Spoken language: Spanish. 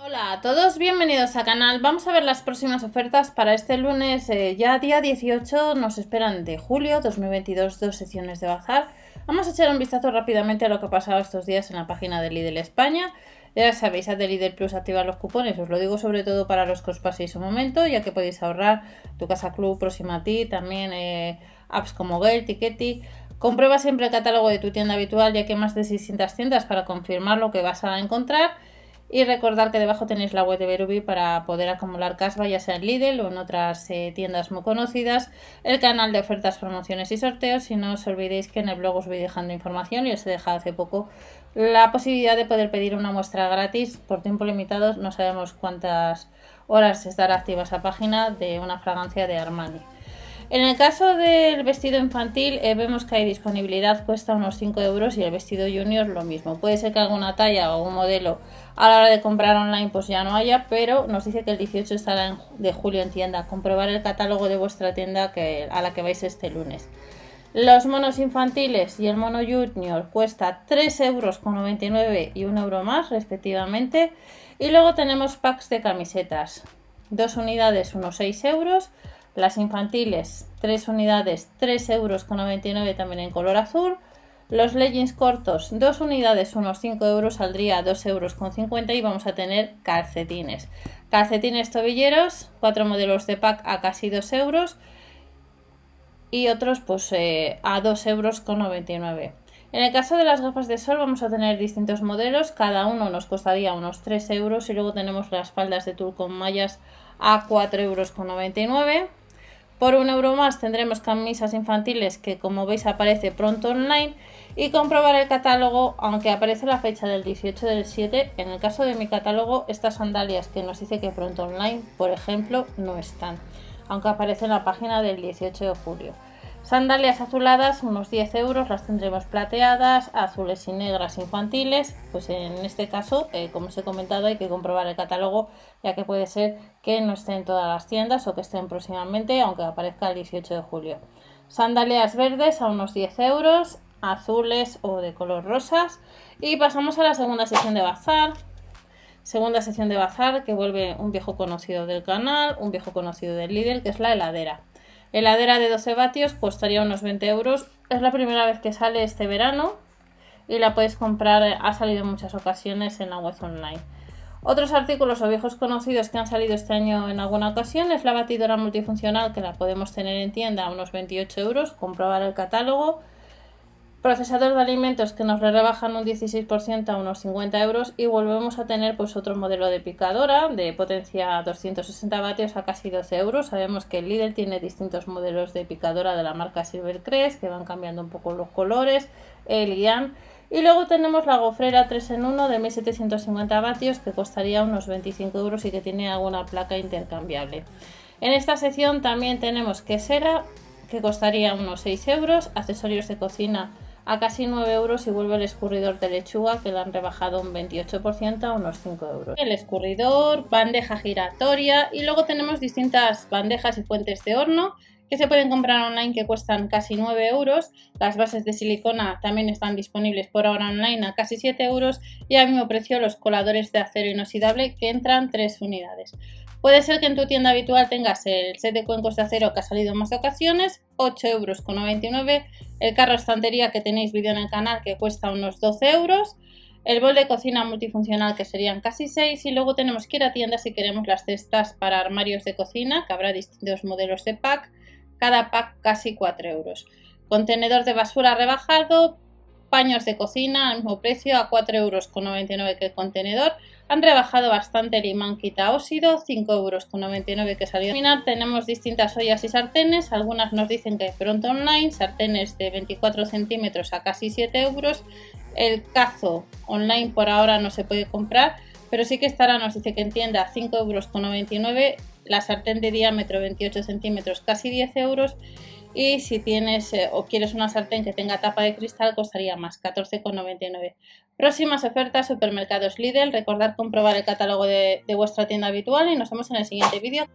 Hola a todos, bienvenidos al canal. Vamos a ver las próximas ofertas para este lunes, eh, ya día 18, nos esperan de julio 2022 dos secciones de bazar. Vamos a echar un vistazo rápidamente a lo que ha pasado estos días en la página de Lidl España. Ya sabéis, a de Lidl Plus activar los cupones, os lo digo sobre todo para los que os paséis un momento, ya que podéis ahorrar tu casa club próxima a ti, también eh, apps como Gale, Tiketi. Comprueba siempre el catálogo de tu tienda habitual, ya que hay más de 600 tiendas para confirmar lo que vas a encontrar. Y recordar que debajo tenéis la web de Berubi para poder acumular casva, ya sea en Lidl o en otras eh, tiendas muy conocidas, el canal de ofertas, promociones y sorteos. Y no os olvidéis que en el blog os voy dejando información y os he dejado hace poco la posibilidad de poder pedir una muestra gratis por tiempo limitado. No sabemos cuántas horas estará activa esa página de una fragancia de Armani. En el caso del vestido infantil eh, vemos que hay disponibilidad, cuesta unos 5 euros y el vestido junior lo mismo. Puede ser que alguna talla o un modelo a la hora de comprar online pues ya no haya, pero nos dice que el 18 estará de julio en tienda. Comprobar el catálogo de vuestra tienda a la que vais este lunes. Los monos infantiles y el mono junior cuesta 3,99 euros y 1 euro más respectivamente. Y luego tenemos packs de camisetas. Dos unidades, unos 6 euros las infantiles, 3 unidades, 3,99 euros también en color azul. Los leggings cortos, 2 unidades, unos 5 euros, saldría 2,50 euros y vamos a tener calcetines. Calcetines tobilleros, 4 modelos de pack a casi 2 euros y otros pues eh, a 2,99 euros. En el caso de las gafas de sol vamos a tener distintos modelos, cada uno nos costaría unos 3 euros y luego tenemos las faldas de tul con mallas a 4,99 euros. Por un euro más tendremos camisas infantiles que como veis aparece pronto online y comprobar el catálogo aunque aparece la fecha del 18 del 7. En el caso de mi catálogo estas sandalias que nos dice que pronto online por ejemplo no están aunque aparece en la página del 18 de julio. Sandalias azuladas, unos 10 euros, las tendremos plateadas, azules y negras infantiles. Pues en este caso, eh, como os he comentado, hay que comprobar el catálogo, ya que puede ser que no esté en todas las tiendas o que estén próximamente, aunque aparezca el 18 de julio. Sandalias verdes a unos 10 euros, azules o de color rosas. Y pasamos a la segunda sección de bazar. Segunda sección de bazar que vuelve un viejo conocido del canal, un viejo conocido del líder, que es la heladera. Heladera de 12 vatios costaría unos 20 euros. Es la primera vez que sale este verano y la puedes comprar, ha salido en muchas ocasiones en la web online. Otros artículos o viejos conocidos que han salido este año en alguna ocasión es la batidora multifuncional que la podemos tener en tienda a unos 28 euros, comprobar el catálogo procesador de alimentos que nos rebajan un 16% a unos 50 euros y volvemos a tener pues otro modelo de picadora de potencia 260 vatios a casi 12 euros. Sabemos que el líder tiene distintos modelos de picadora de la marca Silvercrest que van cambiando un poco los colores, el IAN. Y luego tenemos la gofrera 3 en 1 de 1750 vatios que costaría unos 25 euros y que tiene alguna placa intercambiable. En esta sección también tenemos quesera que costaría unos 6 euros, accesorios de cocina a casi 9 euros y vuelve el escurridor de lechuga que le han rebajado un 28% a unos 5 euros. El escurridor, bandeja giratoria y luego tenemos distintas bandejas y fuentes de horno que se pueden comprar online que cuestan casi 9 euros. Las bases de silicona también están disponibles por ahora online a casi 7 euros y al mismo precio los coladores de acero inoxidable que entran 3 unidades. Puede ser que en tu tienda habitual tengas el set de cuencos de acero que ha salido en más ocasiones, 8,99 euros. El carro estantería que tenéis vídeo en el canal que cuesta unos 12 euros. El bol de cocina multifuncional que serían casi 6 y luego tenemos que ir a tienda si queremos las cestas para armarios de cocina que habrá distintos modelos de pack, cada pack casi 4 euros. Contenedor de basura rebajado, paños de cocina al mismo precio a 4,99 euros que el contenedor. Han rebajado bastante el imán quita óxido, 5,99 euros que salió. Al final tenemos distintas ollas y sartenes, algunas nos dicen que pronto online, sartenes de 24 centímetros a casi 7 euros. El cazo online por ahora no se puede comprar, pero sí que estará, nos dice que en tienda 5,99 euros, la sartén de diámetro 28 centímetros casi 10 euros y si tienes eh, o quieres una sartén que tenga tapa de cristal costaría más, 14,99. Próximas ofertas, supermercados Lidl, recordad comprobar el catálogo de vuestra tienda habitual y nos vemos en el siguiente vídeo.